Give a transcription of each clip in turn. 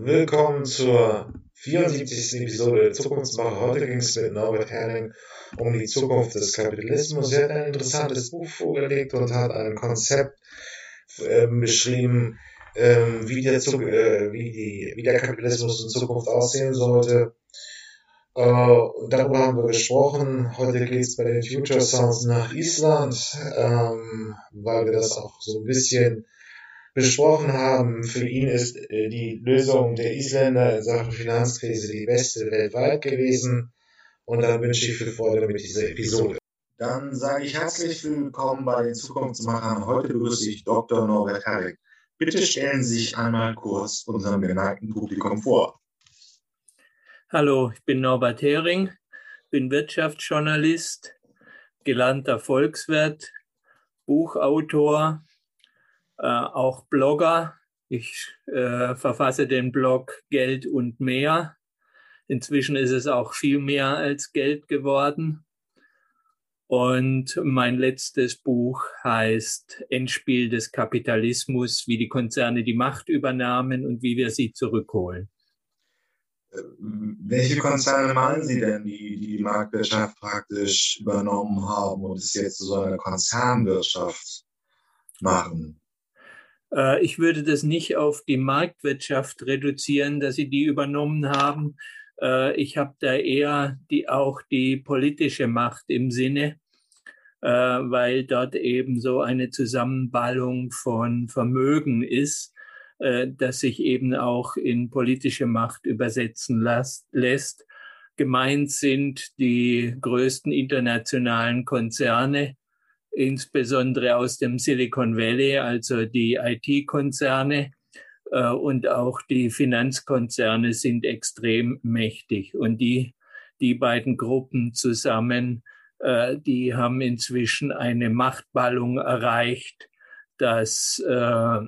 willkommen zur 74. Episode der Zukunftsmacher. Heute ging es mit Norbert Herrling um die Zukunft des Kapitalismus. Er hat ein interessantes Buch vorgelegt und hat ein Konzept äh, beschrieben, äh, wie, der, äh, wie, die, wie der Kapitalismus in Zukunft aussehen sollte. Äh, darüber haben wir gesprochen. Heute geht es bei den Future Sounds nach Island, ähm, weil wir das auch so ein bisschen besprochen haben. Für ihn ist äh, die Lösung der Isländer in Sachen Finanzkrise die beste weltweit gewesen. Und dann wünsche ich viel Freude mit dieser Episode. Dann sage ich herzlich willkommen bei den Zukunftsmachern. Heute begrüße ich Dr. Norbert Herrick. Bitte stellen Sie sich einmal kurz unserem geneigten Publikum vor. Hallo, ich bin Norbert Hering, bin Wirtschaftsjournalist, gelernter Volkswirt, Buchautor äh, auch Blogger. Ich äh, verfasse den Blog Geld und mehr. Inzwischen ist es auch viel mehr als Geld geworden. Und mein letztes Buch heißt Endspiel des Kapitalismus, wie die Konzerne die Macht übernahmen und wie wir sie zurückholen. Äh, welche Konzerne meinen Sie denn, die die Marktwirtschaft praktisch übernommen haben und es jetzt zu so einer Konzernwirtschaft machen? Äh, ich würde das nicht auf die Marktwirtschaft reduzieren, dass sie die übernommen haben. Äh, ich habe da eher die, auch die politische Macht im Sinne, äh, weil dort eben so eine Zusammenballung von Vermögen ist, das sich eben auch in politische Macht übersetzen lässt. Gemeint sind die größten internationalen Konzerne, insbesondere aus dem Silicon Valley, also die IT-Konzerne äh, und auch die Finanzkonzerne sind extrem mächtig. Und die, die beiden Gruppen zusammen, äh, die haben inzwischen eine Machtballung erreicht, dass, äh,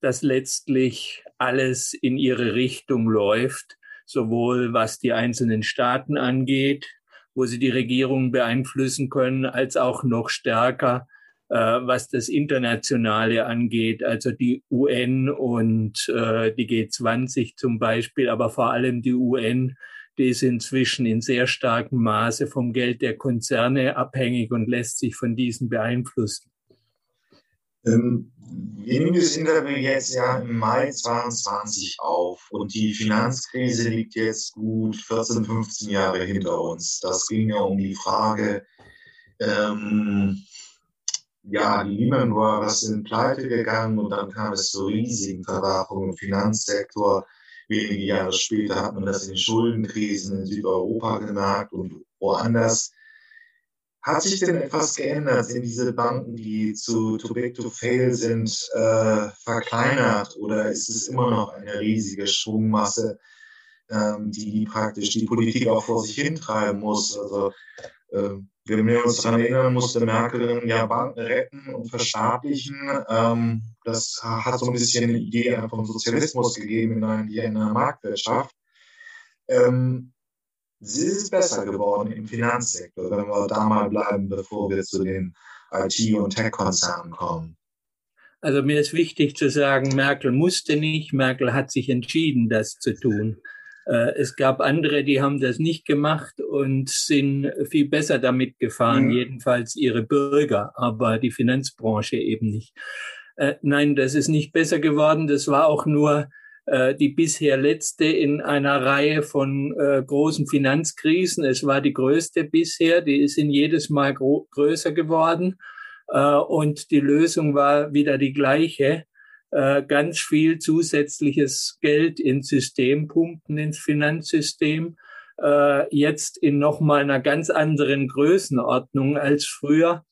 dass letztlich alles in ihre Richtung läuft, sowohl was die einzelnen Staaten angeht, wo sie die Regierung beeinflussen können, als auch noch stärker, äh, was das Internationale angeht, also die UN und äh, die G20 zum Beispiel, aber vor allem die UN, die ist inzwischen in sehr starkem Maße vom Geld der Konzerne abhängig und lässt sich von diesen beeinflussen. Ähm, wir nehmen das Interview jetzt ja im Mai 22 auf und die Finanzkrise liegt jetzt gut 14, 15 Jahre hinter uns. Das ging ja um die Frage, ähm, ja, die Lehman Brothers sind pleite gegangen und dann kam es zu riesigen Verwerfungen im Finanzsektor. Wenige Jahre später hat man das in den Schuldenkrisen in Südeuropa gemerkt und woanders. Hat sich denn etwas geändert? Sind diese Banken, die zu too big to fail sind, äh, verkleinert oder ist es immer noch eine riesige Schwungmasse, ähm, die praktisch die Politik auch vor sich hintreiben muss? Also, äh, wenn wir uns daran erinnern, musste Merkel ja Banken retten und verstaatlichen. Ähm, das hat so ein bisschen eine Idee vom Sozialismus gegeben in einer, in einer Marktwirtschaft. Ähm, Sie ist besser geworden im Finanzsektor, wenn wir da mal bleiben, bevor wir zu den IT- und Tech-Konzernen kommen. Also mir ist wichtig zu sagen, Merkel musste nicht, Merkel hat sich entschieden, das zu tun. Äh, es gab andere, die haben das nicht gemacht und sind viel besser damit gefahren, mhm. jedenfalls ihre Bürger, aber die Finanzbranche eben nicht. Äh, nein, das ist nicht besser geworden. Das war auch nur die bisher letzte in einer Reihe von äh, großen Finanzkrisen. Es war die größte bisher, die in jedes Mal größer geworden. Äh, und die Lösung war wieder die gleiche. Äh, ganz viel zusätzliches Geld ins System pumpen, ins Finanzsystem. Äh, jetzt in nochmal einer ganz anderen Größenordnung als früher.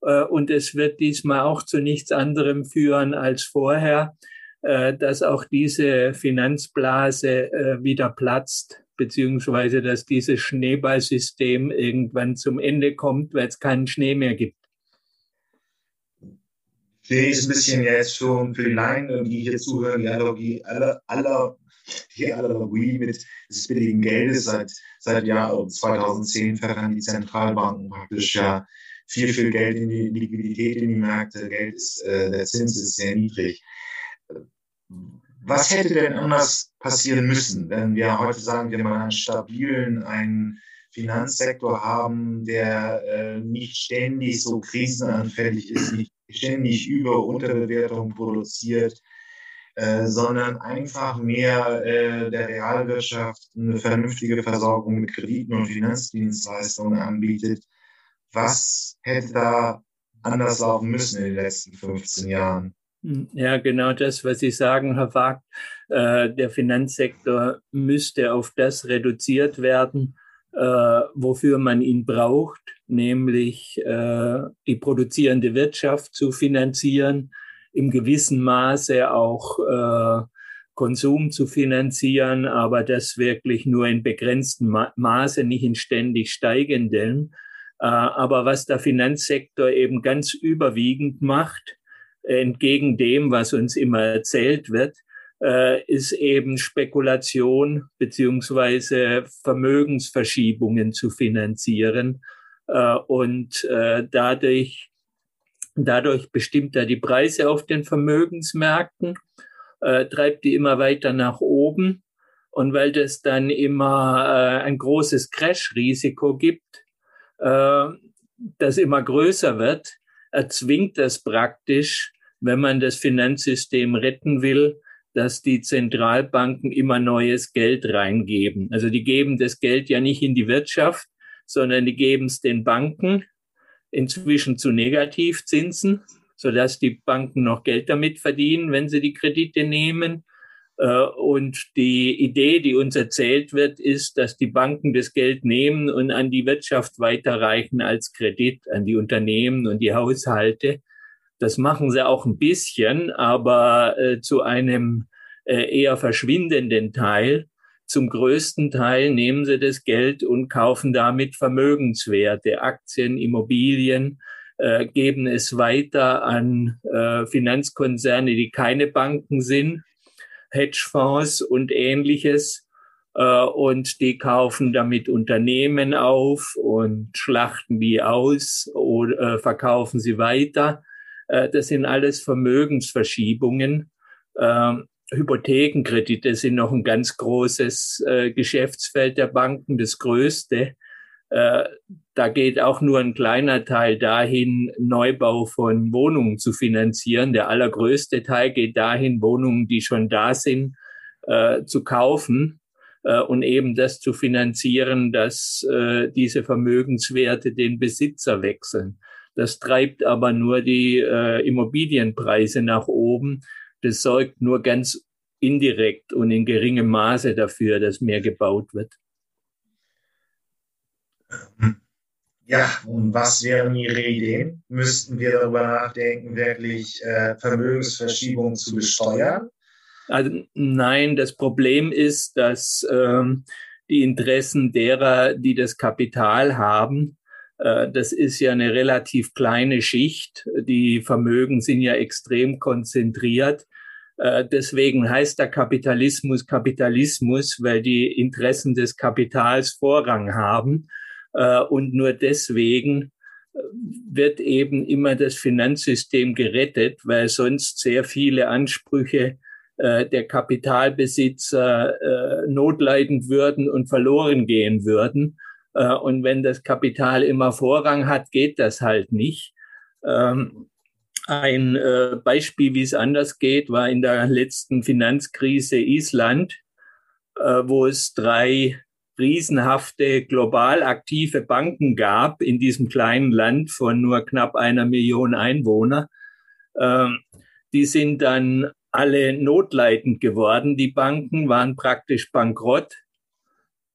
Äh, und es wird diesmal auch zu nichts anderem führen als vorher äh, dass auch diese Finanzblase äh, wieder platzt, beziehungsweise dass dieses Schneeballsystem irgendwann zum Ende kommt, weil es keinen Schnee mehr gibt. Ich lese ein bisschen jetzt schon für die Laien, die hier zuhören, die Allergie, aller, aller, die Allergie mit des billigen Geldes seit, seit Jahr 2010 verran die Zentralbanken praktisch ja viel, viel Geld in die Liquidität in die Märkte. Geld ist, äh, der Zins ist sehr niedrig was hätte denn anders passieren müssen, wenn wir heute sagen, wir mal einen stabilen, einen Finanzsektor haben, der äh, nicht ständig so krisenanfällig ist, nicht ständig Über- Unterbewertung produziert, äh, sondern einfach mehr äh, der Realwirtschaft eine vernünftige Versorgung mit Krediten und Finanzdienstleistungen anbietet. Was hätte da anders laufen müssen in den letzten 15 Jahren? Hm, ja, genau das, was Sie sagen, Herr Wagt. Äh, der Finanzsektor müsste auf das reduziert werden, äh, wofür man ihn braucht, nämlich äh, die produzierende Wirtschaft zu finanzieren, im gewissen Maße auch äh, Konsum zu finanzieren, aber das wirklich nur in begrenztem Maße, nicht in ständig steigenden. Äh, aber was der Finanzsektor eben ganz überwiegend macht, entgegen dem, was uns immer erzählt wird, äh, ist eben Spekulation beziehungsweise Vermögensverschiebungen zu finanzieren. Äh, und äh, dadurch, dadurch bestimmt er die Preise auf den Vermögensmärkten, äh, treibt die immer weiter nach oben. Und weil das dann immer äh, ein großes Crash-Risiko gibt, äh, das immer größer wird, erzwingt das praktisch, wenn man das Finanzsystem retten will, dass die Zentralbanken immer neues Geld reingeben. Also die geben das Geld ja nicht in die Wirtschaft, sondern die geben es den Banken, inzwischen zu Negativzinsen, sodass die Banken noch Geld damit verdienen, wenn sie die Kredite nehmen. Äh, und die Idee, die uns erzählt wird, ist, dass die Banken das Geld nehmen und an die Wirtschaft weiterreichen als Kredit, an die Unternehmen und die Haushalte. Das machen sie auch ein bisschen, aber äh, zu einem äh, eher verschwindenden Teil. Zum größten Teil nehmen sie das Geld und kaufen damit Vermögenswerte, Aktien, Immobilien, äh, geben es weiter an äh, Finanzkonzerne, die keine Banken sind, Hedgefonds und ähnliches. Äh, und die kaufen damit Unternehmen auf und schlachten die aus oder äh, verkaufen sie weiter. Äh, das sind alles Vermögensverschiebungen. Ähm, Hypothekenkredite sind noch ein ganz großes äh, Geschäftsfeld der Banken, das größte. Äh, da geht auch nur ein kleiner Teil dahin, Neubau von Wohnungen zu finanzieren. Der allergrößte Teil geht dahin, Wohnungen, die schon da sind, zu kaufen und eben das zu finanzieren, dass diese Vermögenswerte den Besitzer wechseln. Das treibt aber nur die äh, Immobilienpreise nach oben das sorgt nur ganz indirekt und in geringem Maße dafür, dass mehr gebaut wird. Ja, und was wären Ihre Ideen? Müssten wir darüber nachdenken, wirklich äh, Vermögensverschiebungen zu besteuern? Also nein, das Problem ist, dass ähm, die Interessen derer, die das Kapital haben, das ist ja eine relativ kleine Schicht. Die Vermögen sind ja extrem konzentriert. Äh, deswegen heißt der Kapitalismus Kapitalismus, weil die Interessen des Kapitals Vorrang haben. Äh, und nur deswegen wird eben immer das Finanzsystem gerettet, weil sonst sehr viele Ansprüche der Kapitalbesitzer notleidend würden und verloren gehen würden. Äh, und wenn das Kapital immer Vorrang hat, geht das halt nicht. Ähm, ein äh, Beispiel, wie es anders geht, war in der letzten Finanzkrise Island, äh, wo es drei riesenhafte global aktive Banken gab in diesem kleinen Land von nur knapp einer Million Einwohner. Ähm, die sind dann alle notleidend geworden. Die Banken waren praktisch bankrott.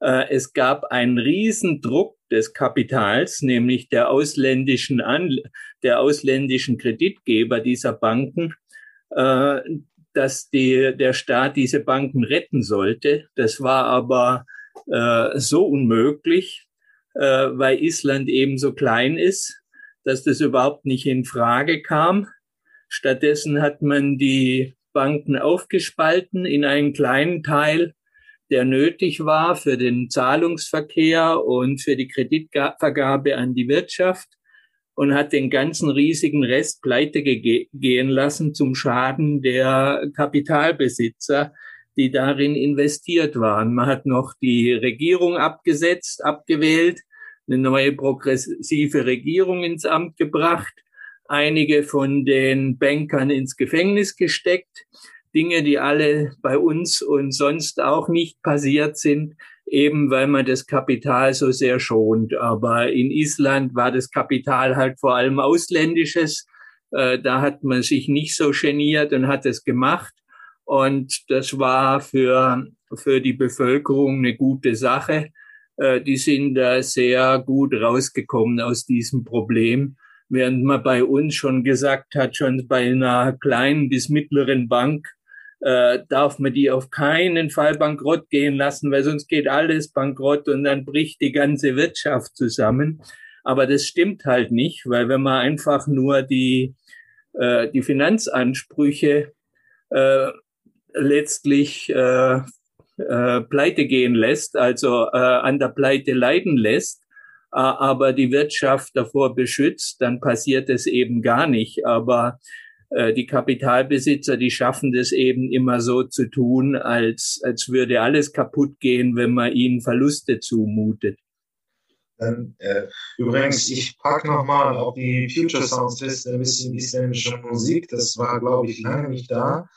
Äh, es gab einen Riesendruck des Kapitals, nämlich der ausländischen, An der ausländischen Kreditgeber dieser Banken, äh, dass die, der Staat diese Banken retten sollte. Das war aber äh, so unmöglich, weil Island eben so klein ist, dass das überhaupt nicht in Frage kam. Stattdessen hat man die Banken aufgespalten in einen kleinen Teil der nötig war für den Zahlungsverkehr und für die Kreditvergabe an die Wirtschaft. und hat den ganzen riesigen Rest pleite ge gehen lassen zum Schaden der Kapitalbesitzer, die darin investiert waren. Man hat noch die Regierung abgesetzt, abgewählt, eine neue progressive Regierung ins Amt gebracht, einige von den Bankern ins Gefängnis gesteckt. Dinge, die alle bei uns und sonst auch nicht passiert sind, eben weil man das Kapital so sehr schont. Aber in Island war das Kapital halt vor allem ausländisches. Äh, da hat man sich nicht so geniert und hat es gemacht. Und das war für, für die Bevölkerung eine gute Sache. Äh, die sind da sehr gut rausgekommen aus diesem Problem während man bei uns schon gesagt hat, schon bei einer kleinen bis mittleren Bank äh, darf man die auf keinen Fall bankrott gehen lassen, weil sonst geht alles bankrott und dann bricht die ganze Wirtschaft zusammen. Aber das stimmt halt nicht, weil wenn man einfach nur die, äh, die Finanzansprüche äh, letztlich äh, äh, pleite gehen lässt, also äh, an der Pleite leiden lässt, äh, aber die Wirtschaft davor beschützt, dann passiert es eben gar nicht. Aber die Kapitalbesitzer, die schaffen das eben immer so zu tun, als, als würde alles kaputt gehen, wenn man ihnen Verluste zumutet. Dann, äh, übrigens, ich packe nochmal auf die Future Sounds Liste ein bisschen isländische Musik. Das war, glaube ich, lange nicht da.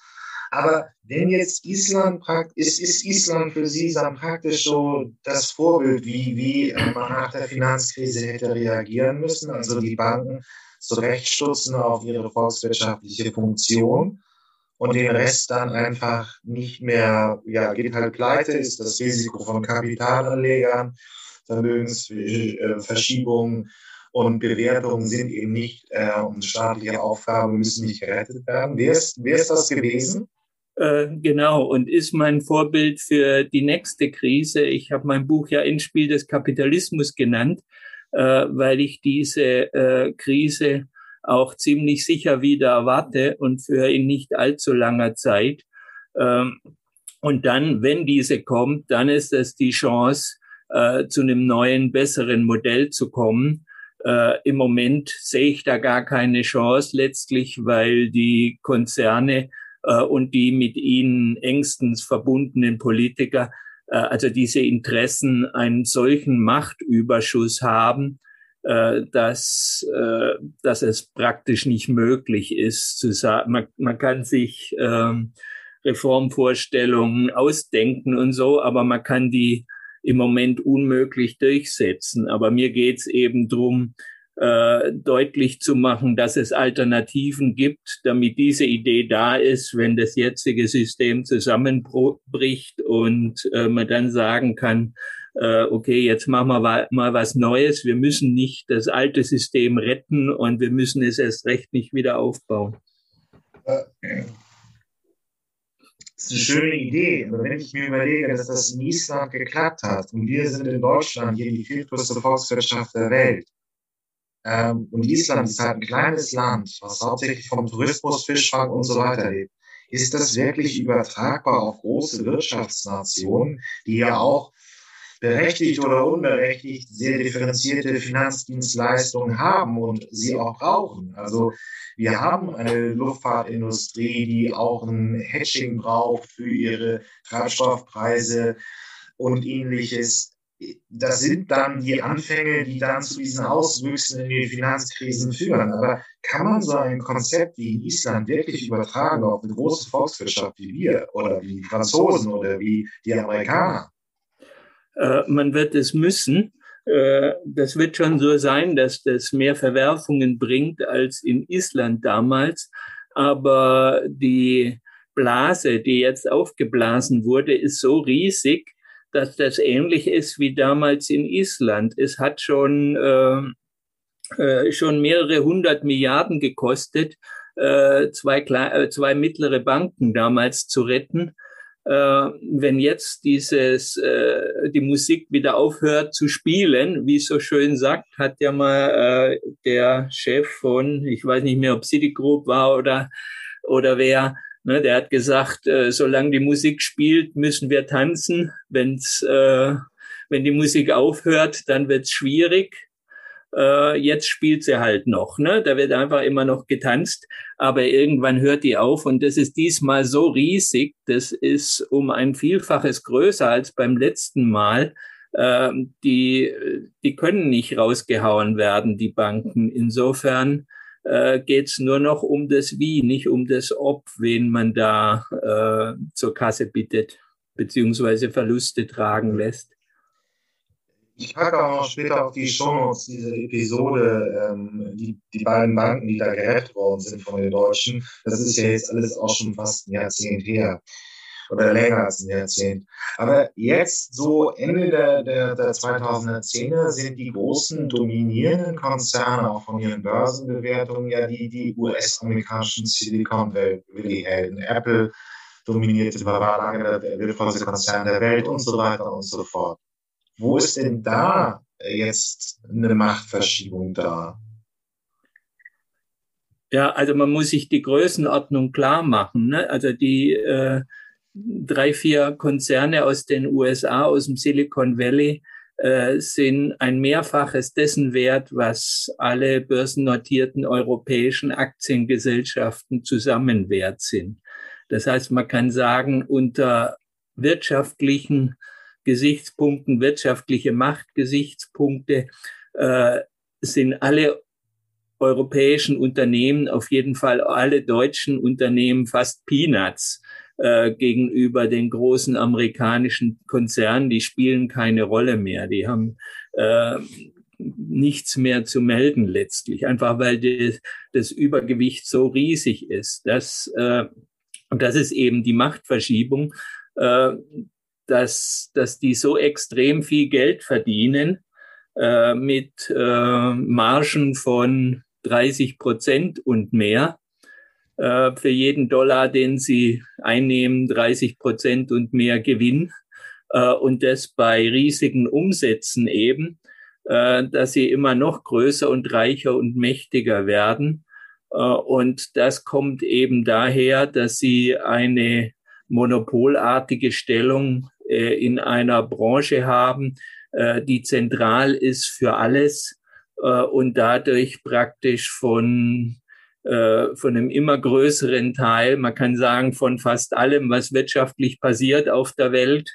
Aber wenn jetzt Island ist, ist Island für Sie dann praktisch so das Vorbild, wie, wie man nach der Finanzkrise hätte reagieren müssen, also die Banken zurechtstutzen auf ihre volkswirtschaftliche Funktion und den Rest dann einfach nicht mehr, ja, geht halt pleite, ist das Risiko von Kapitalanlegern, Vermögensverschiebungen und Bewertungen sind eben nicht äh, und staatliche Aufgaben müssen nicht gerettet werden. Wer ist, wer ist das gewesen? Äh, genau, und ist mein Vorbild für die nächste Krise. Ich habe mein Buch ja Endspiel des Kapitalismus genannt, äh, weil ich diese äh, Krise auch ziemlich sicher wieder erwarte und für in nicht allzu langer Zeit. Ähm, und dann, wenn diese kommt, dann ist es die Chance, äh, zu einem neuen, besseren Modell zu kommen. Äh, Im Moment sehe ich da gar keine Chance letztlich, weil die Konzerne äh, und die mit ihnen engstens verbundenen Politiker, äh, also diese Interessen einen solchen Machtüberschuss haben, äh, dass, äh, dass es praktisch nicht möglich ist zu sagen, man, man kann sich ähm, Reformvorstellungen ausdenken und so, aber man kann die im Moment unmöglich durchsetzen. Aber mir geht's eben drum äh, deutlich zu machen, dass es Alternativen gibt, damit diese Idee da ist, wenn das jetzige System zusammenbricht und äh, man dann sagen kann, äh, okay, jetzt machen wir mal was Neues. Wir müssen nicht das alte System retten und wir müssen es erst recht nicht wieder aufbauen. Das ist eine schöne Idee, aber wenn ich mir überlege, dass das in Island geklappt hat und wir sind in Deutschland hier die viertgrößte Volkswirtschaft der Welt, ähm, und Island ist halt ein kleines Land, was hauptsächlich vom Tourismus, Fischfang und so weiter lebt. Ist das wirklich übertragbar auf große Wirtschaftsnationen, die ja auch berechtigt oder unberechtigt sehr differenzierte Finanzdienstleistungen haben und sie auch brauchen. Also wir haben eine Luftfahrtindustrie, die auch ein Hedging braucht für ihre Treibstoffpreise und ähnliches das sind dann die Anfänge, die dann zu diesen Auswüchsen in die Finanzkrisen führen. Aber kann man so ein Konzept wie in Island wirklich übertragen auf eine große Volkswirtschaft wie wir oder wie die Franzosen oder wie die Amerikaner? Äh, man wird es müssen. Äh, das wird schon so sein, dass das mehr Verwerfungen bringt als in Island damals. Aber die Blase, die jetzt aufgeblasen wurde, ist so riesig, dass das ähnlich ist wie damals in Island. Es hat schon, äh, äh, schon mehrere hundert Milliarden gekostet, äh, zwei, äh, zwei mittlere Banken damals zu retten. Äh, wenn jetzt dieses, äh, die Musik wieder aufhört zu spielen, wie so schön sagt, hat ja mal äh, der Chef von, ich weiß nicht mehr, ob Citigroup war oder, oder wer, Ne, der hat gesagt, äh, solange die Musik spielt, müssen wir tanzen. Wenn's, äh, wenn die Musik aufhört, dann wird's schwierig. äh, jetzt spielt sie halt noch. Ne? Da wird einfach immer noch getanzt, aber irgendwann hört die auf und das ist diesmal so riesig, das ist um ein Vielfaches größer als beim letzten Mal. Äh, die, die können nicht rausgehauen werden, die Banken. Insofern äh, geht es nur noch um das Wie, nicht um das Ob, wen man da äh, zur Kasse bittet, beziehungsweise Verluste tragen lässt. Ich packe auch noch später auf die Shownotes diese Episode, ähm, die, die beiden Banken, die da gerettet worden sind von den Deutschen. Das ist ja jetzt alles auch schon fast ein Jahrzehnt her. Oder länger als ein Jahrzehnt. Aber jetzt, so Ende der, der, der 2010er, sind die großen dominierenden Konzerne auch von ihren Börsenbewertungen ja die, die US-amerikanischen Silicon Valley-Helden. Apple dominierte, war lange der wertvollste Konzern der Welt und so weiter und so fort. Wo ist denn da jetzt eine Machtverschiebung da? Ja, also man muss sich die Größenordnung klar machen. Ne? Also die äh, drei, vier Konzerne aus den USA, aus dem Silicon Valley, äh, sind ein Mehrfaches dessen wert, was alle börsennotierten europäischen Aktiengesellschaften zusammen wert sind. Das heißt, man kann sagen, unter wirtschaftlichen Gesichtspunkten, wirtschaftliche Machtgesichtspunkte, äh, sind alle europäischen Unternehmen, auf jeden Fall alle deutschen Unternehmen fast Peanuts äh, gegenüber den großen amerikanischen Konzernen. Die spielen keine Rolle mehr. Die haben äh, nichts mehr zu melden letztlich, einfach weil die, das Übergewicht so riesig ist. Das, äh, das ist eben die Machtverschiebung. Äh, dass, dass die so extrem viel Geld verdienen äh, mit äh, Margen von 30 Prozent und mehr. Äh, für jeden Dollar, den sie einnehmen, 30 Prozent und mehr Gewinn. Äh, und das bei riesigen Umsätzen eben, äh, dass sie immer noch größer und reicher und mächtiger werden. Äh, und das kommt eben daher, dass sie eine monopolartige Stellung äh, in einer Branche haben, äh, die zentral ist für alles und dadurch praktisch von von einem immer größeren Teil, man kann sagen, von fast allem, was wirtschaftlich passiert auf der Welt,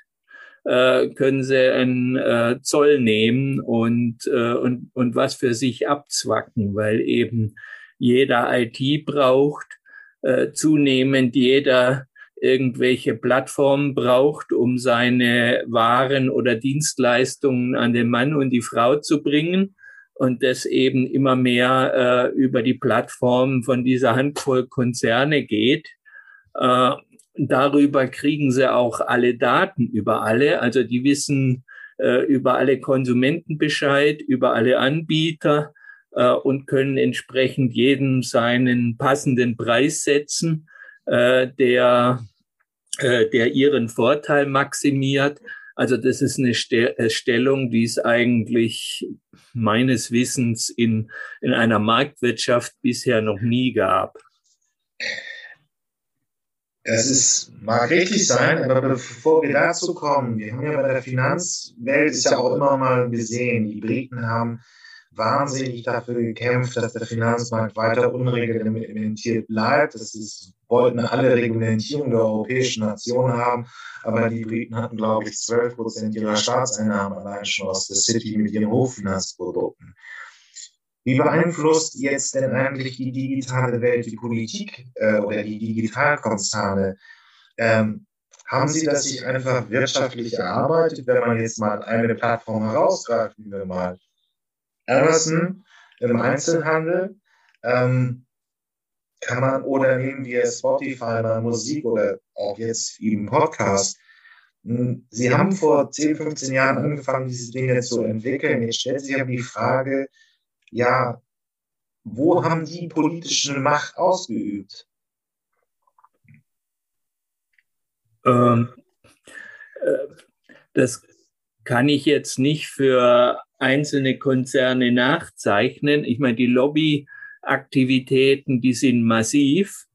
können sie einen Zoll nehmen und, und, und was für sich abzwacken, weil eben jeder IT braucht, zunehmend jeder irgendwelche Plattformen braucht, um seine Waren oder Dienstleistungen an den Mann und die Frau zu bringen und das eben immer mehr äh, über die Plattformen von dieser Handvoll Konzerne geht. Äh, darüber kriegen sie auch alle Daten über alle, also die wissen äh, über alle Konsumenten Bescheid, über alle Anbieter äh, und können entsprechend jedem seinen passenden Preis setzen, äh, der äh, der ihren Vorteil maximiert. Also das ist eine äh, Stellung, die es eigentlich meines Wissens in, in einer Marktwirtschaft bisher noch nie gab. Das ist, mag richtig sein, aber bevor wir dazu kommen, wir haben ja bei der Finanzwelt ist ja auch immer mal gesehen, die Briten haben wahnsinnig dafür gekämpft, dass der Finanzmarkt weiter unreglementiert bleibt. Das ist, wollten alle Reglementierung der europäischen Nationen haben, aber die Briten hatten, glaube ich, 12 Prozent ihrer Staatseinnahmen allein schon aus der City mit ihren Hochfinanzprodukten. Wie beeinflusst jetzt denn eigentlich die digitale Welt die Politik äh, oder die Digitalkonzerne? Ähm, haben Sie das sich einfach wirtschaftlich erarbeitet, wenn man jetzt mal eine Plattform herausgreift, wie wir mal Amazon im Einzelhandel ähm, kann man, oder nehmen wir Spotify mal Musik oder auch jetzt eben Podcast. Hm, Sie haben vor 10, 15 Jahren angefangen, diese Dinge zu entwickeln. Jetzt stellt sich aber die Frage, ja, wo haben die politische Macht ausgeübt? Ähm, äh, das kann ich jetzt nicht für einzelne Konzerne nachzeichnen. Ich meine, die Lobbyaktivitäten, die sind massiv.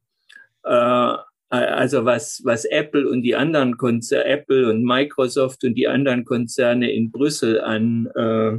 Äh, also was, was Apple und die anderen Konzerne, Apple und Microsoft und die anderen Konzerne in Brüssel an, äh,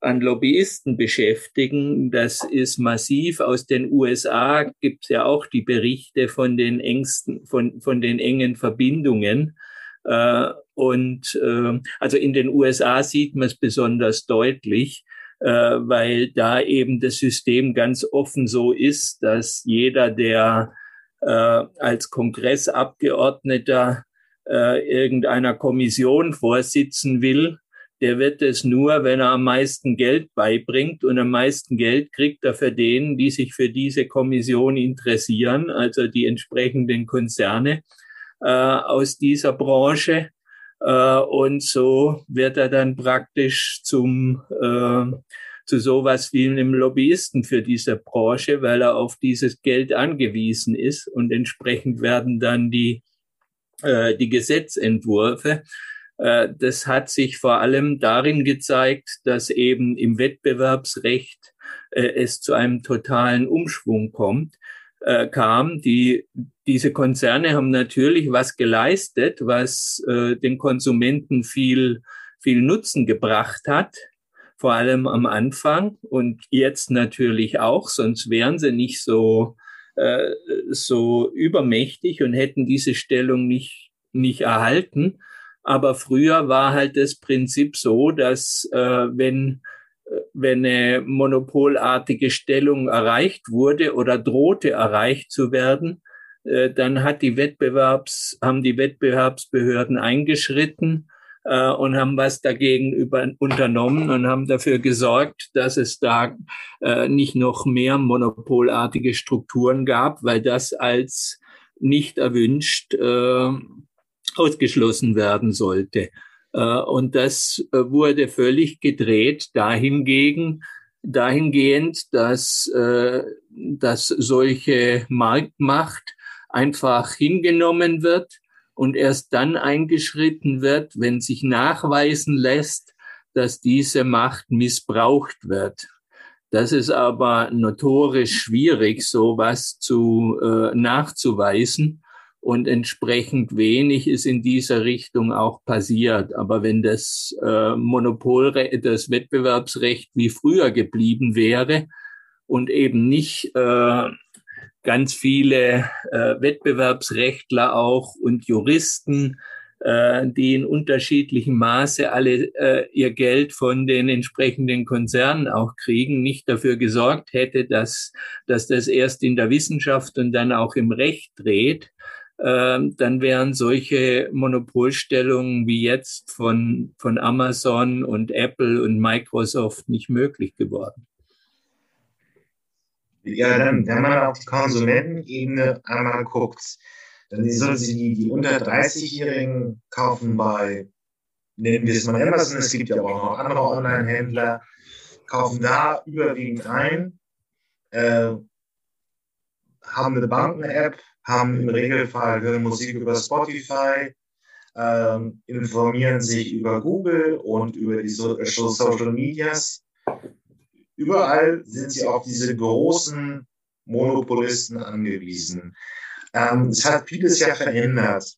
an Lobbyisten beschäftigen. Das ist massiv. Aus den USA gibt es ja auch die Berichte von den engsten, von, von den engen Verbindungen. Äh, und äh, also in den USA sieht man es besonders deutlich, äh, weil da eben das System ganz offen so ist, dass jeder, der äh, als Kongressabgeordneter äh, irgendeiner Kommission vorsitzen will, der wird es nur, wenn er am meisten Geld beibringt und am meisten Geld kriegt er für denen, die sich für diese Kommission interessieren, also die entsprechenden Konzerne äh, aus dieser Branche. Äh, und so wird er dann praktisch zum äh, zu sowas wie einem Lobbyisten für diese Branche, weil er auf dieses Geld angewiesen ist. Und entsprechend werden dann die äh, die Gesetzentwürfe äh, das hat sich vor allem darin gezeigt, dass eben im Wettbewerbsrecht äh, es zu einem totalen Umschwung kommt, äh, kam. Die, diese Konzerne haben natürlich was geleistet, was den Konsumenten viel, viel Nutzen gebracht hat vor allem am Anfang und jetzt natürlich auch, sonst wären sie nicht so, äh, so übermächtig und hätten diese Stellung nicht, nicht erhalten. Aber früher war halt das Prinzip so, dass äh, wenn, äh, wenn eine monopolartige Stellung erreicht wurde oder drohte erreicht zu werden, äh, dann hat die Wettbewerbs, haben die Wettbewerbsbehörden eingeschritten äh, und haben was dagegen über, unternommen und haben dafür gesorgt, dass es da äh, nicht noch mehr monopolartige Strukturen gab, weil das als nicht erwünscht äh, ausgeschlossen werden sollte. Äh, und das äh, wurde völlig gedreht dahingegen, dahingehend, dass, äh, dass solche Marktmacht einfach hingenommen wird und erst dann eingeschritten wird, wenn sich nachweisen lässt, dass diese Macht missbraucht wird. Das ist aber notorisch schwierig, sowas zu äh, nachzuweisen und entsprechend wenig ist in dieser Richtung auch passiert. Aber wenn das äh, Monopolrecht, das Wettbewerbsrecht wie früher geblieben wäre und eben nicht äh, ganz viele äh, Wettbewerbsrechtler auch und Juristen, äh, die in unterschiedlichem Maße alle äh, ihr Geld von den entsprechenden Konzernen auch kriegen, nicht dafür gesorgt hätte, dass, dass das erst in der Wissenschaft und dann auch im Recht dreht, dann wären solche Monopolstellungen wie jetzt von, von Amazon und Apple und Microsoft nicht möglich geworden. Ja, dann, wenn man auf die Konsumentenebene einmal guckt, dann sollen sie die, die unter 30-Jährigen kaufen bei, nennen wir es mal Amazon, es gibt ja auch noch andere Online-Händler, kaufen da überwiegend ein, äh, haben eine Banken-App, haben im Regelfall hören Musik über Spotify, ähm, informieren sich über Google und über die so äh, Social Medias. Überall sind sie auf diese großen Monopolisten angewiesen. Ähm, es hat vieles ja verändert.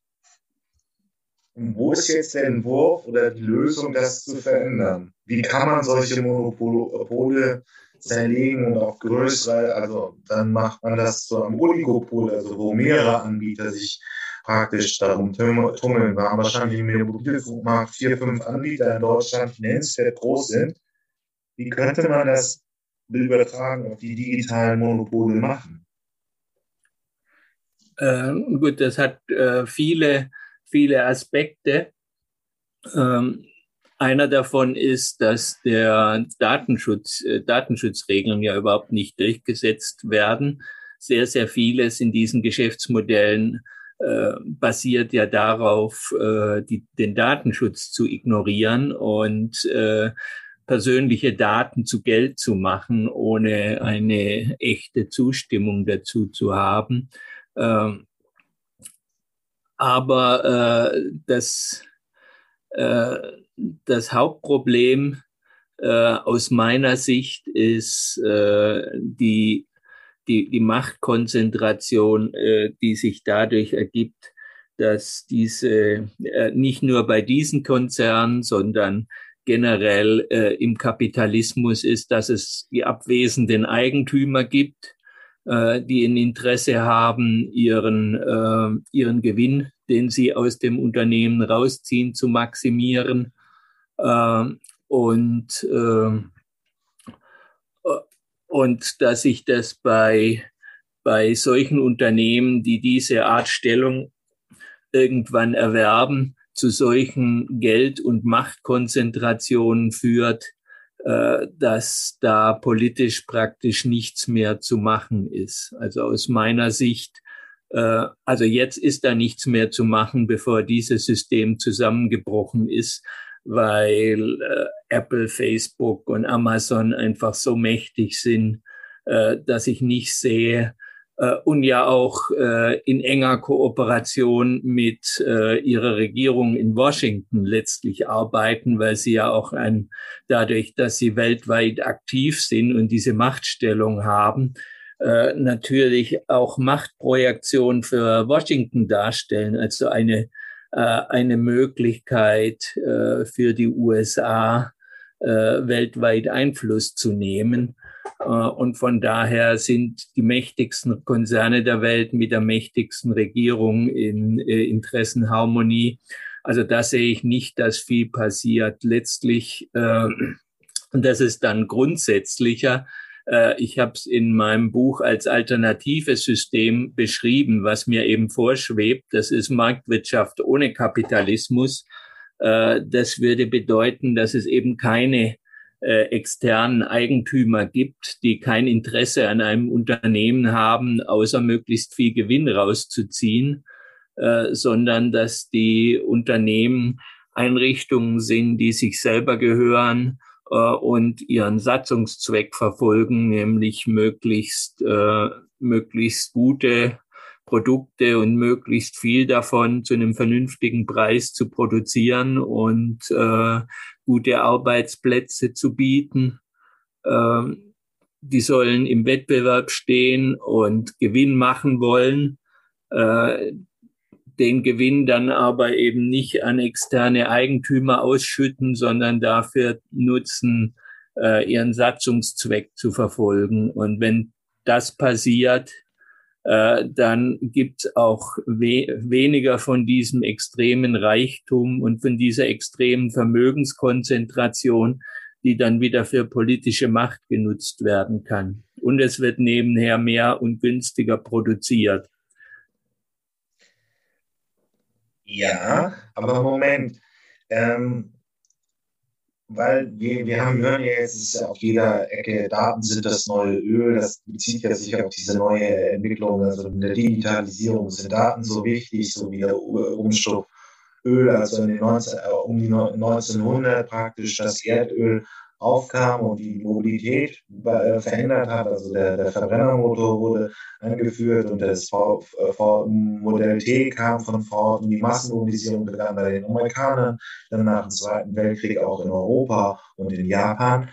Und wo ist jetzt der Entwurf oder die Lösung, das zu verändern? Wie kann man solche Monopole zerlegen und auch größere, also dann macht man das so am Oligopol, also wo mehrere Anbieter sich praktisch darum tummeln. Wir haben wahrscheinlich im Mobilfunkmarkt vier, fünf Anbieter in Deutschland, die nennenswert groß sind. Wie könnte man das übertragen auf die digitalen Monopole machen? Äh, gut, das hat äh, viele, viele Aspekte. Ähm, einer davon ist, dass der Datenschutz, äh, Datenschutzregeln ja überhaupt nicht durchgesetzt werden. Sehr, sehr vieles in diesen Geschäftsmodellen äh, basiert ja darauf, äh, die, den Datenschutz zu ignorieren und äh, persönliche Daten zu Geld zu machen, ohne eine echte Zustimmung dazu zu haben. Ähm, aber äh, das das Hauptproblem äh, aus meiner Sicht ist äh, die, die, die Machtkonzentration, äh, die sich dadurch ergibt, dass diese äh, nicht nur bei diesen Konzernen, sondern generell äh, im Kapitalismus ist, dass es die abwesenden Eigentümer gibt, äh, die ein Interesse haben, ihren, äh, ihren Gewinn, den sie aus dem Unternehmen rausziehen, zu maximieren. Äh, und, äh, und dass sich das bei, bei solchen Unternehmen, die diese Art Stellung irgendwann erwerben, zu solchen Geld- und Machtkonzentrationen führt, dass da politisch praktisch nichts mehr zu machen ist. Also aus meiner Sicht, äh, also jetzt ist da nichts mehr zu machen, bevor dieses System zusammengebrochen ist, weil äh, Apple, Facebook und Amazon einfach so mächtig sind, äh, dass ich nicht sehe, äh, und ja auch äh, in enger Kooperation mit äh, ihrer Regierung in Washington letztlich arbeiten, weil sie ja auch ein, dadurch, dass sie weltweit aktiv sind und diese Machtstellung haben, äh, natürlich auch Machtprojektion für Washington darstellen, also eine, äh, eine Möglichkeit äh, für die USA, äh, weltweit Einfluss zu nehmen. Äh, und von daher sind die mächtigsten Konzerne der Welt mit der mächtigsten Regierung in äh, Interessenharmonie. Also da sehe ich nicht, dass viel passiert. Letztlich, äh, das ist dann grundsätzlicher, ich habe es in meinem Buch als alternatives System beschrieben, was mir eben vorschwebt. Das ist Marktwirtschaft ohne Kapitalismus. Das würde bedeuten, dass es eben keine äh, externen Eigentümer gibt, die kein Interesse an einem Unternehmen haben, außer möglichst viel Gewinn rauszuziehen, äh, sondern dass die Unternehmen Einrichtungen sind, die sich selber gehören äh, und ihren Satzungszweck verfolgen, nämlich möglichst, äh, möglichst gute Produkte und möglichst viel davon zu einem vernünftigen Preis zu produzieren und äh, gute Arbeitsplätze zu bieten. Ähm, die sollen im Wettbewerb stehen und Gewinn machen wollen. Äh, den Gewinn dann aber eben nicht an externe Eigentümer ausschütten, sondern dafür nutzen, äh, ihren Satzungszweck zu verfolgen. Und wenn das passiert, äh, dann gibt es auch we weniger von diesem extremen Reichtum und von dieser extremen Vermögenskonzentration, die dann wieder für politische Macht genutzt werden kann. Und es wird nebenher mehr und günstiger produziert. Ja, aber Moment. Ähm, weil wir, wir haben, hören ja jetzt, ist auf jeder Ecke, Daten sind das neue Öl, das bezieht ja sich auf diese neue Entwicklung, also in der Digitalisierung sind Daten so wichtig, so wie der Umstoff Öl, also in den 19, äh, um die 1900 praktisch das Erdöl aufkam und die Mobilität äh, verändert hat. Also der, der Verbrennermotor wurde eingeführt und das äh, Modell T kam von Ford und die Massenmobilisierung begann bei den Amerikanern, dann nach dem Zweiten Weltkrieg auch in Europa und in Japan.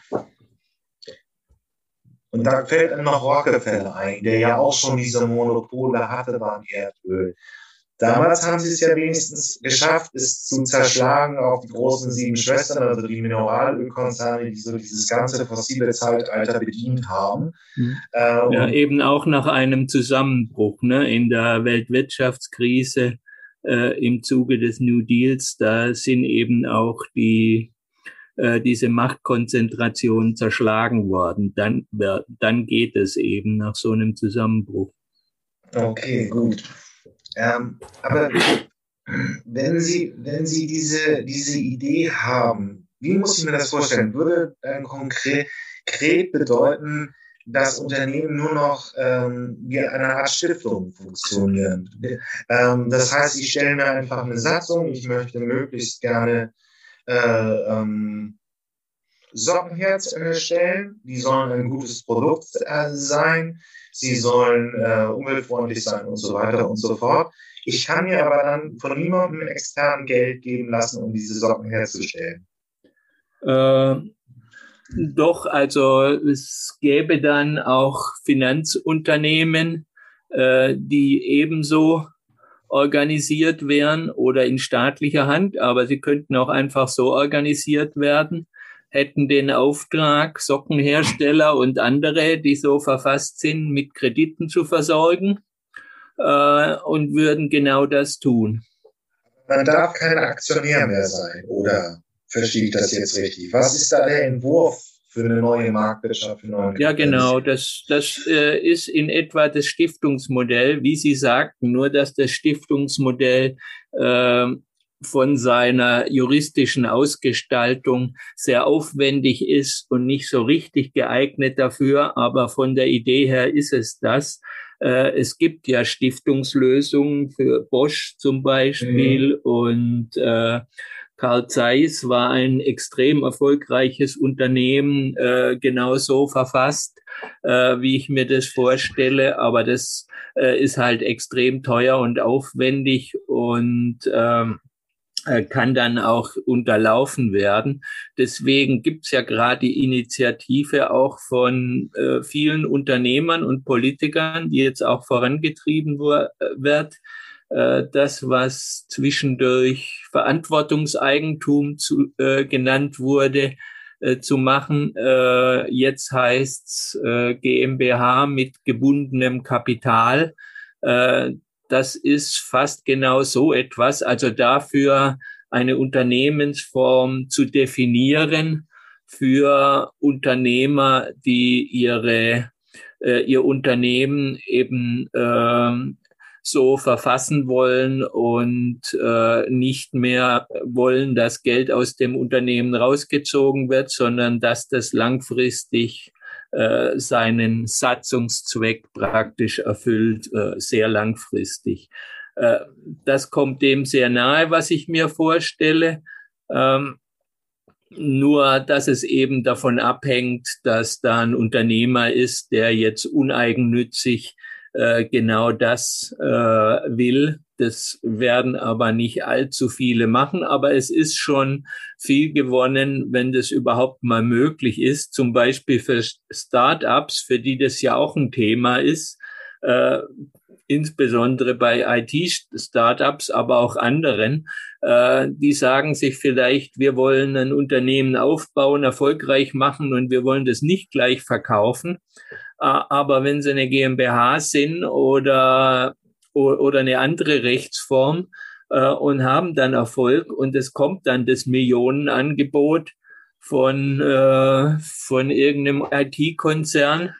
Und da fällt einem noch Rockefeller ein, der ja auch schon diese Monopole hatte beim Erdöl. Damals haben sie es ja wenigstens geschafft, es zu zerschlagen auf die großen sieben Schwestern, also die Mineralölkonzerne, die so dieses ganze fossile Zeitalter bedient haben. Mhm. Äh, ja, eben auch nach einem Zusammenbruch ne, in der Weltwirtschaftskrise äh, im Zuge des New Deals, da sind eben auch die äh, diese Machtkonzentration zerschlagen worden. Dann, dann geht es eben nach so einem Zusammenbruch. Okay, gut. Ähm, aber wenn Sie, wenn Sie diese, diese Idee haben, wie muss ich mir das vorstellen? Würde dann konkret bedeuten, dass Unternehmen nur noch ähm, wie eine Art Stiftung funktionieren. Ähm, das heißt, ich stelle mir einfach eine Satzung, ich möchte möglichst gerne äh, ähm, Socken herstellen, die sollen ein gutes Produkt äh, sein, sie sollen äh, umweltfreundlich sein und so weiter und so fort. Ich kann mir aber dann von niemandem extern Geld geben lassen, um diese Socken herzustellen. Äh, doch, also es gäbe dann auch Finanzunternehmen, äh, die ebenso organisiert wären oder in staatlicher Hand, aber sie könnten auch einfach so organisiert werden, hätten den Auftrag, Sockenhersteller und andere, die so verfasst sind, mit Krediten zu versorgen äh, und würden genau das tun. Man darf kein Aktionär mehr sein, oder verstehe ich das jetzt richtig? Was ist da der Entwurf für eine neue Marktwirtschaft? Ja, genau. Das, das äh, ist in etwa das Stiftungsmodell, wie Sie sagten, nur dass das Stiftungsmodell äh, von seiner juristischen Ausgestaltung sehr aufwendig ist und nicht so richtig geeignet dafür, aber von der Idee her ist es das. Äh, es gibt ja Stiftungslösungen für Bosch zum Beispiel mhm. und äh, Carl Zeiss war ein extrem erfolgreiches Unternehmen, äh, genauso verfasst, äh, wie ich mir das vorstelle. Aber das äh, ist halt extrem teuer und aufwendig und ähm, äh, kann dann auch unterlaufen werden. Deswegen gibt's ja gerade die Initiative auch von äh, vielen Unternehmern und Politikern, die jetzt auch vorangetrieben wird, äh, das, was zwischendurch Verantwortungseigentum zu, äh, genannt wurde, äh, zu machen. Äh, jetzt heißt's äh, GmbH mit gebundenem Kapital. Das ist fast genau so etwas. Also dafür eine Unternehmensform zu definieren für Unternehmer, die ihre äh, ihr Unternehmen eben äh, so verfassen wollen und äh, nicht mehr wollen, dass Geld aus dem Unternehmen rausgezogen wird, sondern dass das langfristig äh, seinen Satzungszweck praktisch erfüllt, äh, sehr langfristig. Äh, das kommt dem sehr nahe, was ich mir vorstelle. Ähm, nur, dass es eben davon abhängt, dass da ein Unternehmer ist, der jetzt uneigennützig äh, genau das äh, will. Das werden aber nicht allzu viele machen, aber es ist schon viel gewonnen, wenn das überhaupt mal möglich ist. Zum Beispiel für Startups, für die das ja auch ein Thema ist, äh, insbesondere bei IT-Startups, aber auch anderen, äh, die sagen sich vielleicht, wir wollen ein Unternehmen aufbauen, erfolgreich machen und wir wollen das nicht gleich verkaufen. Aber wenn sie eine GmbH sind oder, oder eine andere Rechtsform äh, und haben dann Erfolg und es kommt dann das Millionenangebot von, äh, von irgendeinem IT-Konzern,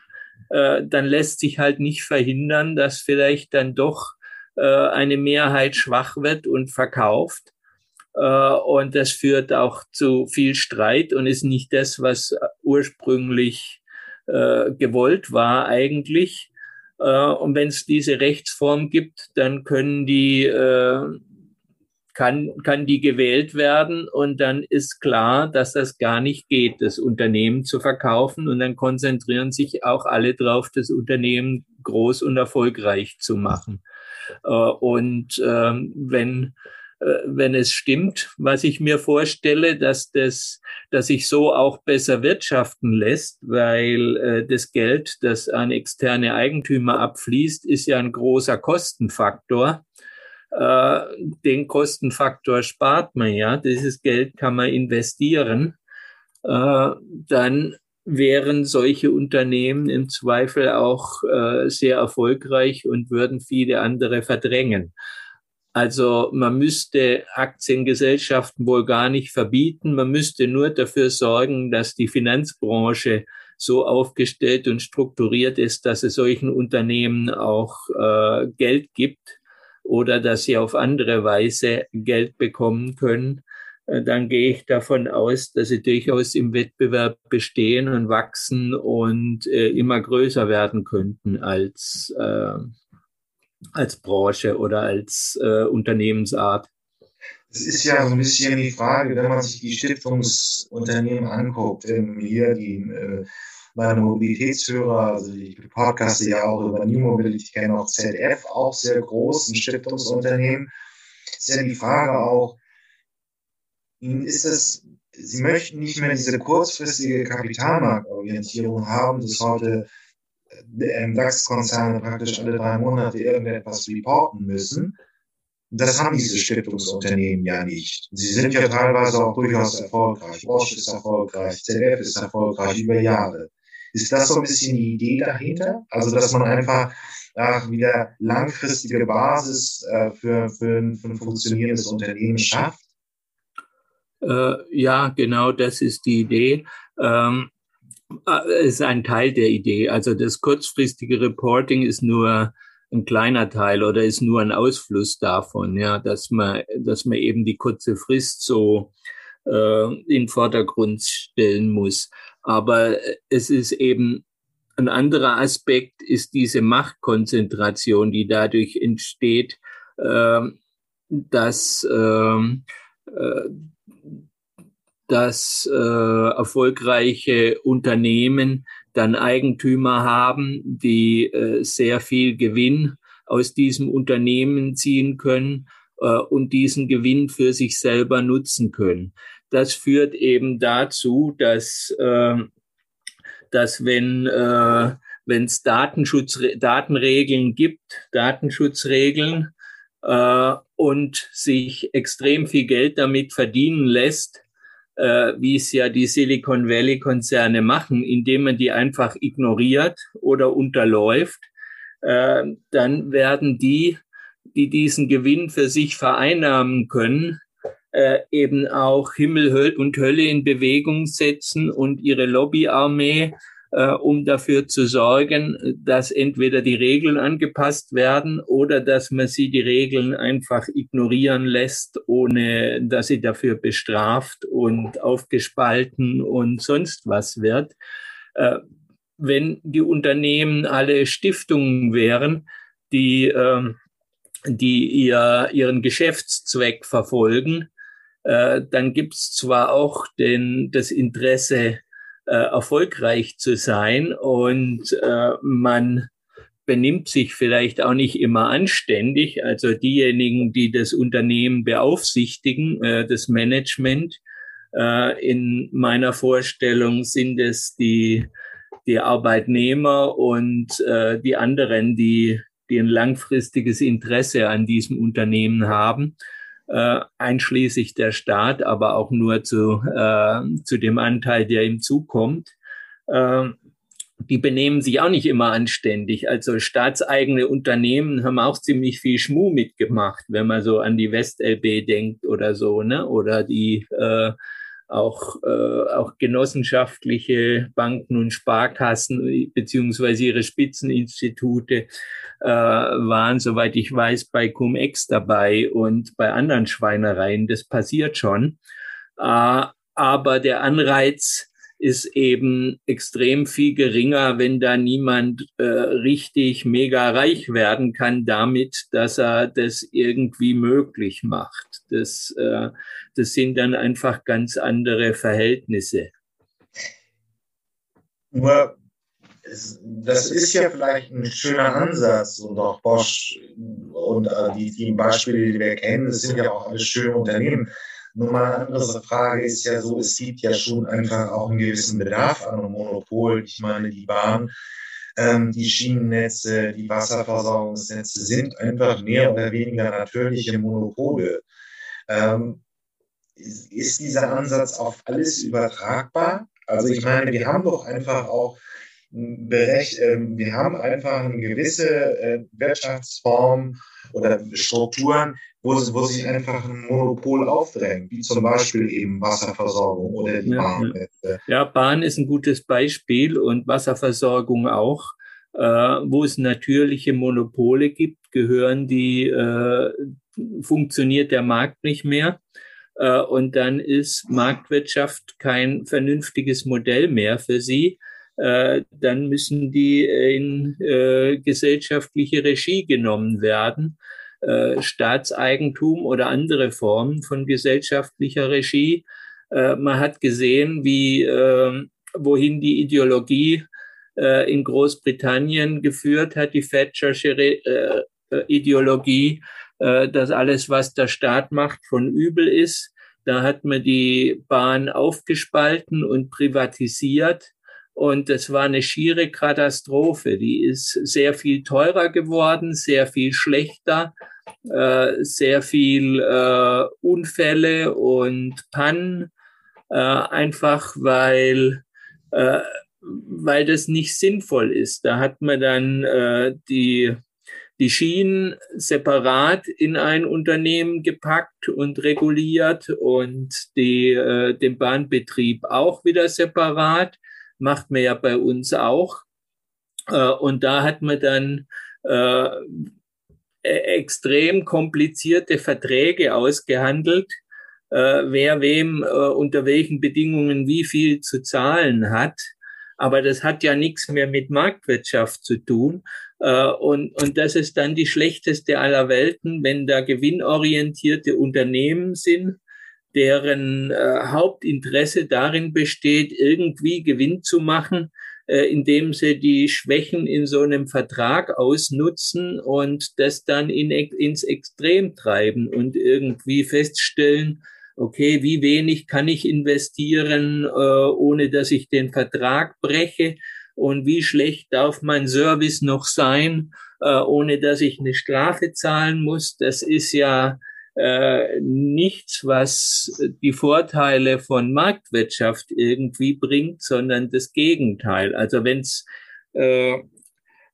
äh, dann lässt sich halt nicht verhindern, dass vielleicht dann doch äh, eine Mehrheit schwach wird und verkauft. Äh, und das führt auch zu viel Streit und ist nicht das, was ursprünglich äh, gewollt war eigentlich. Äh, und wenn es diese Rechtsform gibt, dann können die, äh, kann, kann die gewählt werden und dann ist klar, dass das gar nicht geht, das Unternehmen zu verkaufen und dann konzentrieren sich auch alle drauf, das Unternehmen groß und erfolgreich zu machen. Äh, und ähm, wenn wenn es stimmt, was ich mir vorstelle, dass das, dass sich so auch besser wirtschaften lässt, weil äh, das Geld, das an externe Eigentümer abfließt, ist ja ein großer Kostenfaktor. Äh, den Kostenfaktor spart man ja. Dieses Geld kann man investieren. Äh, dann wären solche Unternehmen im Zweifel auch äh, sehr erfolgreich und würden viele andere verdrängen. Also man müsste Aktiengesellschaften wohl gar nicht verbieten. Man müsste nur dafür sorgen, dass die Finanzbranche so aufgestellt und strukturiert ist, dass es solchen Unternehmen auch äh, Geld gibt oder dass sie auf andere Weise Geld bekommen können. Äh, dann gehe ich davon aus, dass sie durchaus im Wettbewerb bestehen und wachsen und äh, immer größer werden könnten als äh, als Branche oder als äh, Unternehmensart? Es ist ja so ein bisschen die Frage, wenn man sich die Stiftungsunternehmen anguckt, hier die äh, meine Mobilitätshörer, also ich podcaste ja auch über New Mobility, ich kenne auch ZF, auch sehr groß, ein Stiftungsunternehmen. Ist ja die Frage auch, ist es, Sie möchten nicht mehr diese kurzfristige Kapitalmarktorientierung haben, dass heute DAX-Konzerne praktisch alle drei Monate irgendetwas reporten müssen, Das haben diese Stiftungsunternehmen ja nicht. Sie sind ja teilweise auch durchaus erfolgreich. Bosch ist erfolgreich, ZF ist erfolgreich über Jahre. Ist das so ein bisschen die Idee dahinter? Also, dass man einfach äh, wieder langfristige Basis äh, für, für, ein, für ein funktionierendes Unternehmen schafft? Äh, ja, genau, das ist die Idee. Ähm, äh, ist ein Teil der Idee. Also das kurzfristige Reporting ist nur ein kleiner Teil oder ist nur ein Ausfluss davon, ja, dass man, dass man eben die kurze Frist so äh, in Vordergrund stellen muss. Aber es ist eben ein anderer Aspekt ist diese Machtkonzentration, die dadurch entsteht, äh, dass ähm, äh, dass äh, erfolgreiche Unternehmen dann Eigentümer haben, die äh, sehr viel Gewinn aus diesem Unternehmen ziehen können äh, und diesen Gewinn für sich selber nutzen können. Das führt eben dazu, dass, äh, dass wenn äh, wenn es Datenschutz, Datenregeln gibt, Datenschutzregeln äh, und sich extrem viel Geld damit verdienen lässt, äh, wie es ja die Silicon Valley-Konzerne machen, indem man die einfach ignoriert oder unterläuft, äh, dann werden die, die diesen Gewinn für sich vereinnahmen können, äh, eben auch Himmel und Hölle in Bewegung setzen und ihre Lobbyarmee äh, um dafür zu sorgen, dass entweder die Regeln angepasst werden oder dass man sie die Regeln einfach ignorieren lässt, ohne dass sie dafür bestraft und aufgespalten und sonst was wird. Äh, wenn die Unternehmen alle Stiftungen wären, die, äh, die ihr, ihren Geschäftszweck verfolgen, äh, dann gibt es zwar auch den, das Interesse äh, erfolgreich zu sein und äh, man benimmt sich vielleicht auch nicht immer anständig. Also diejenigen, die das Unternehmen beaufsichtigen, äh, das Management, äh, in meiner Vorstellung sind es die, die Arbeitnehmer und äh, die anderen, die, die ein langfristiges Interesse an diesem Unternehmen haben äh, einschließlich der Staat, aber auch nur zu, äh, zu dem Anteil, der ihm zukommt. Äh, die benehmen sich auch nicht immer anständig. Also staatseigene Unternehmen haben auch ziemlich viel Schmuh mitgemacht, wenn man so an die WestLB denkt oder so, ne? Oder die äh, auch, äh, auch genossenschaftliche Banken und Sparkassen beziehungsweise ihre Spitzeninstitute äh, waren, soweit ich weiß, bei Cum-Ex dabei und bei anderen Schweinereien. Das passiert schon. Äh, aber der Anreiz ist eben extrem viel geringer, wenn da niemand äh, richtig mega reich werden kann damit, dass er das irgendwie möglich macht. Das, äh, das sind dann einfach ganz andere Verhältnisse. Nur, das ist ja vielleicht ein schöner Ansatz und auch Bosch und äh, die, die Beispiele, die wir kennen, das sind ja auch alles schöne Unternehmen. Nur mal eine andere Frage ist ja so, es gibt ja schon einfach auch einen gewissen Bedarf an einem Monopol. Ich meine, die Bahn, ähm, die Schienennetze, die Wasserversorgungsnetze sind einfach mehr oder weniger natürliche Monopole. Ähm, ist, dieser Ansatz auf alles übertragbar? Also ich meine, wir haben doch einfach auch Berecht, äh, wir haben einfach eine gewisse äh, Wirtschaftsform oder Strukturen, wo, wo sich einfach ein Monopol aufdrängt, wie zum Beispiel eben Wasserversorgung oder die ja, Bahn. Ja, Bahn ist ein gutes Beispiel und Wasserversorgung auch. Äh, wo es natürliche Monopole gibt, gehören die, äh, funktioniert der Markt nicht mehr. Äh, und dann ist Marktwirtschaft kein vernünftiges Modell mehr für sie äh, dann müssen die in äh, gesellschaftliche Regie genommen werden. Äh, Staatseigentum oder andere Formen von gesellschaftlicher Regie. Äh, man hat gesehen, wie äh, wohin die Ideologie äh, in Großbritannien geführt hat, die Thatchersche Ideologie, dass alles, was der Staat macht, von übel ist. Da hat man die Bahn aufgespalten und privatisiert. Und es war eine schiere Katastrophe. Die ist sehr viel teurer geworden, sehr viel schlechter sehr viel äh, Unfälle und Pannen, äh, einfach weil, äh, weil das nicht sinnvoll ist. Da hat man dann äh, die, die Schienen separat in ein Unternehmen gepackt und reguliert und die, äh, den Bahnbetrieb auch wieder separat. Macht man ja bei uns auch. Äh, und da hat man dann äh, extrem komplizierte Verträge ausgehandelt, äh, wer wem äh, unter welchen Bedingungen wie viel zu zahlen hat. Aber das hat ja nichts mehr mit Marktwirtschaft zu tun. Äh, und, und das ist dann die schlechteste aller Welten, wenn da gewinnorientierte Unternehmen sind, deren äh, Hauptinteresse darin besteht, irgendwie Gewinn zu machen, äh, indem sie die Schwächen in so einem Vertrag ausnutzen und das dann in, ins Extrem treiben und irgendwie feststellen, okay, wie wenig kann ich investieren, äh, ohne dass ich den Vertrag breche und wie schlecht darf mein Service noch sein, äh, ohne dass ich eine Strafe zahlen muss. Das ist ja äh, nichts, was die Vorteile von Marktwirtschaft irgendwie bringt, sondern das Gegenteil. Also wenn's äh,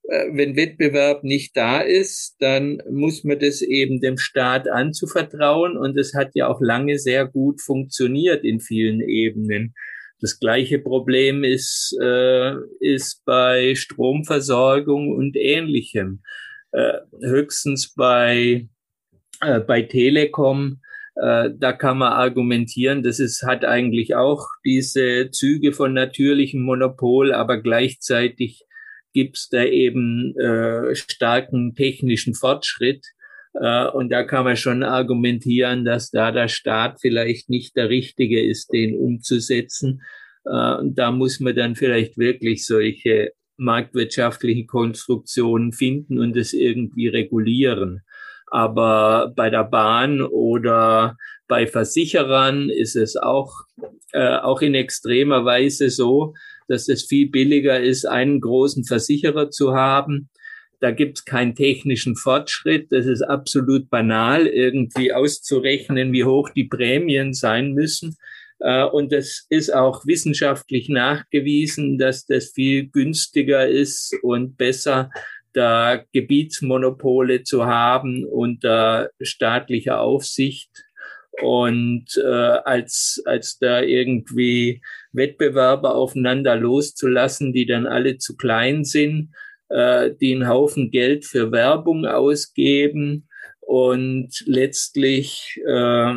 äh, wenn Wettbewerb nicht da ist, dann muss man das eben dem Staat anzuvertrauen. Und es hat ja auch lange sehr gut funktioniert in vielen Ebenen. Das gleiche Problem ist, äh, ist bei Stromversorgung und ähnlichem. Äh, höchstens bei äh, bei Telekom, äh, da kann man argumentieren, dass es hat eigentlich auch diese Züge von natürlichem Monopol, aber gleichzeitig gibt es da eben äh, starken technischen Fortschritt. Äh, und da kann man schon argumentieren, dass da der Staat vielleicht nicht der Richtige ist, den umzusetzen. Äh, und da muss man dann vielleicht wirklich solche marktwirtschaftlichen Konstruktionen finden und es irgendwie regulieren. Aber bei der Bahn oder bei Versicherern ist es auch, äh, auch in extremer Weise so, dass es viel billiger ist, einen großen Versicherer zu haben. Da gibt es keinen technischen Fortschritt. Das ist absolut banal, irgendwie auszurechnen, wie hoch die Prämien sein müssen. Äh, und es ist auch wissenschaftlich nachgewiesen, dass das viel günstiger ist und besser da Gebietsmonopole zu haben unter staatlicher Aufsicht und äh, als, als da irgendwie Wettbewerber aufeinander loszulassen, die dann alle zu klein sind, äh, die einen Haufen Geld für Werbung ausgeben und letztlich äh,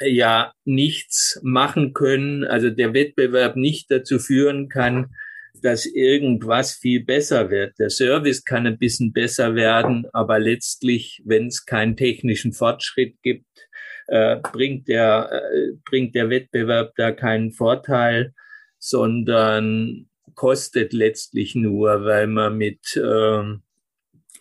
ja nichts machen können, also der Wettbewerb nicht dazu führen kann, dass irgendwas viel besser wird. Der Service kann ein bisschen besser werden, aber letztlich, wenn es keinen technischen Fortschritt gibt, äh, bringt, der, äh, bringt der Wettbewerb da keinen Vorteil, sondern kostet letztlich nur, weil man mit äh,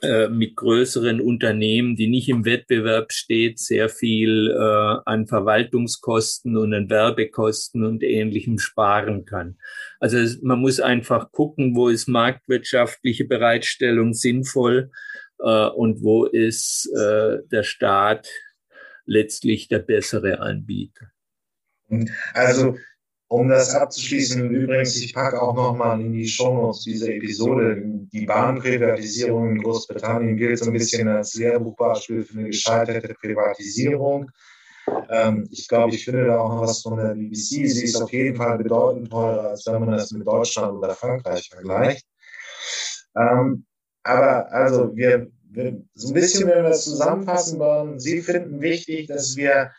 äh, mit größeren Unternehmen, die nicht im Wettbewerb steht, sehr viel äh, an Verwaltungskosten und an Werbekosten und ähnlichem sparen kann. Also man muss einfach gucken, wo ist marktwirtschaftliche Bereitstellung sinnvoll äh, und wo ist äh, der Staat letztlich der bessere Anbieter. Also um das abzuschließen, übrigens, ich packe auch nochmal in die Shownotes dieser Episode, die Bahnprivatisierung in Großbritannien gilt so ein bisschen als Lehrbuchbeispiel für eine gescheiterte Privatisierung. Ähm, ich glaube, ich finde da auch noch was von der BBC. Sie ist auf jeden Fall bedeutend teurer, als wenn man das mit Deutschland oder Frankreich vergleicht. Ähm, aber also wir, wir so ein bisschen, wenn wir das zusammenfassen wollen, Sie finden wichtig, dass wir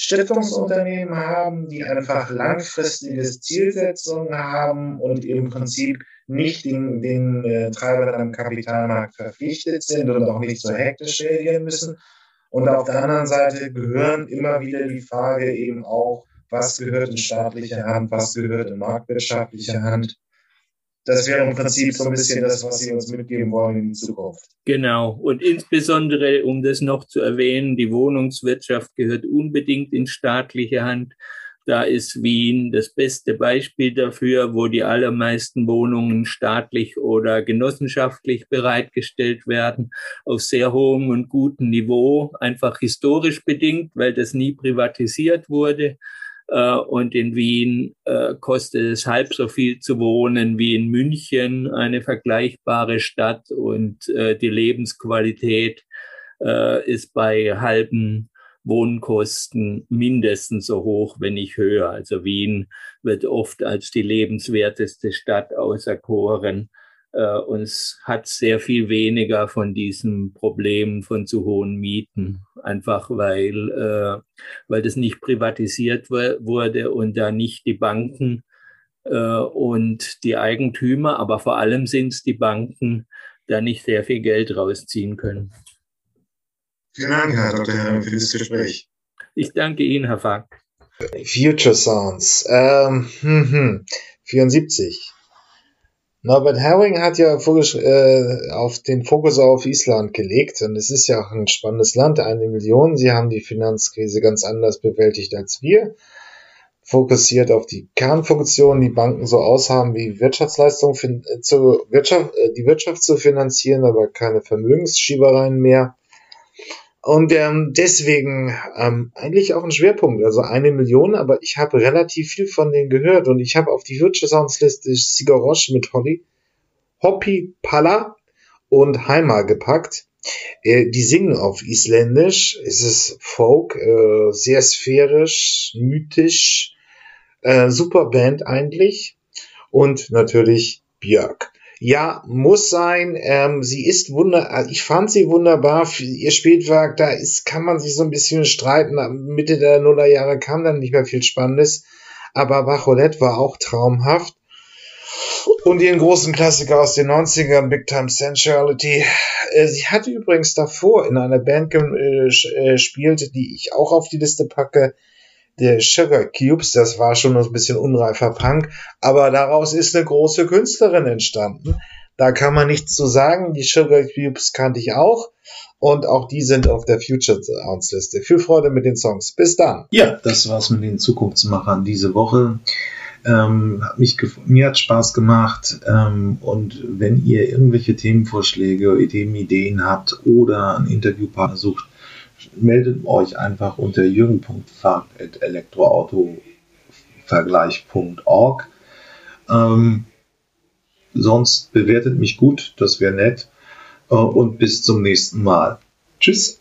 Stiftungsunternehmen haben, die einfach langfristige Zielsetzungen haben und im Prinzip nicht den, den äh, Treibern am Kapitalmarkt verpflichtet sind und auch nicht so hektisch reagieren müssen. Und auf der anderen Seite gehören immer wieder die Frage eben auch, was gehört in staatliche Hand, was gehört in marktwirtschaftliche Hand das wäre im Prinzip so ein bisschen das, was Sie uns mitgeben wollen in Zukunft. Genau. Und insbesondere, um das noch zu erwähnen, die Wohnungswirtschaft gehört unbedingt in staatliche Hand. Da ist Wien das beste Beispiel dafür, wo die allermeisten Wohnungen staatlich oder genossenschaftlich bereitgestellt werden, auf sehr hohem und gutem Niveau, einfach historisch bedingt, weil das nie privatisiert wurde. Äh, und in Wien äh, kostet es halb so viel zu wohnen wie in München, eine vergleichbare Stadt. Und äh, die Lebensqualität ist bei halben Wohnkosten mindestens so hoch, wenn nicht höher. Also Wien wird oft als die lebenswerteste Stadt auserkoren. Äh, uns hat sehr viel weniger von diesem Problem von zu hohen Mieten, einfach weil, äh, weil das nicht privatisiert wurde und da nicht die Banken äh, und die Eigentümer, aber vor allem sind es die Banken, da nicht sehr viel Geld rausziehen können. Vielen Dank, Herr Dr. Herr, für das Gespräch. Ich danke Ihnen, Herr Fang. Future Sounds. Ähm, hm, hm, 74. Norbert Herring hat ja äh, auf den Fokus auf Island gelegt und es ist ja auch ein spannendes Land, eine Million. Sie haben die Finanzkrise ganz anders bewältigt als wir. Fokussiert auf die Kernfunktionen, die Banken so aushaben wie Wirtschaftsleistung äh, zu Wirtschaft, äh, die Wirtschaft zu finanzieren, aber keine Vermögensschiebereien mehr. Und ähm, deswegen ähm, eigentlich auch ein Schwerpunkt, also eine Million, aber ich habe relativ viel von denen gehört und ich habe auf die Wirtschaftsliste Sigarosh mit Holly, Hoppy Palla und Heimer gepackt. Äh, die singen auf Isländisch, es ist Folk, äh, sehr sphärisch, mythisch, äh, super Band eigentlich und natürlich Björk. Ja, muss sein. Ähm, sie ist wunder, also ich fand sie wunderbar. Für ihr Spätwerk, da ist, kann man sich so ein bisschen streiten. Mitte der Nullerjahre kam dann nicht mehr viel Spannendes. Aber Bacholette war auch traumhaft. Und ihren großen Klassiker aus den 90ern, Big Time Sensuality. Äh, sie hatte übrigens davor in einer Band gespielt, äh, die ich auch auf die Liste packe der Sugar Cubes, das war schon ein bisschen unreifer Punk, aber daraus ist eine große Künstlerin entstanden. Da kann man nichts zu sagen. Die Sugar Cubes kannte ich auch. Und auch die sind auf der Future Sounds Liste. Viel Freude mit den Songs. Bis dann. Ja, das war's mit den Zukunftsmachern diese Woche. Ähm, hat mich mir hat Spaß gemacht. Ähm, und wenn ihr irgendwelche Themenvorschläge, Ideen habt oder einen Interviewpartner sucht, meldet euch einfach unter jürgen.fahrt.elektroautovergleich.org. Ähm, sonst bewertet mich gut, das wäre nett. Äh, und bis zum nächsten Mal. Tschüss.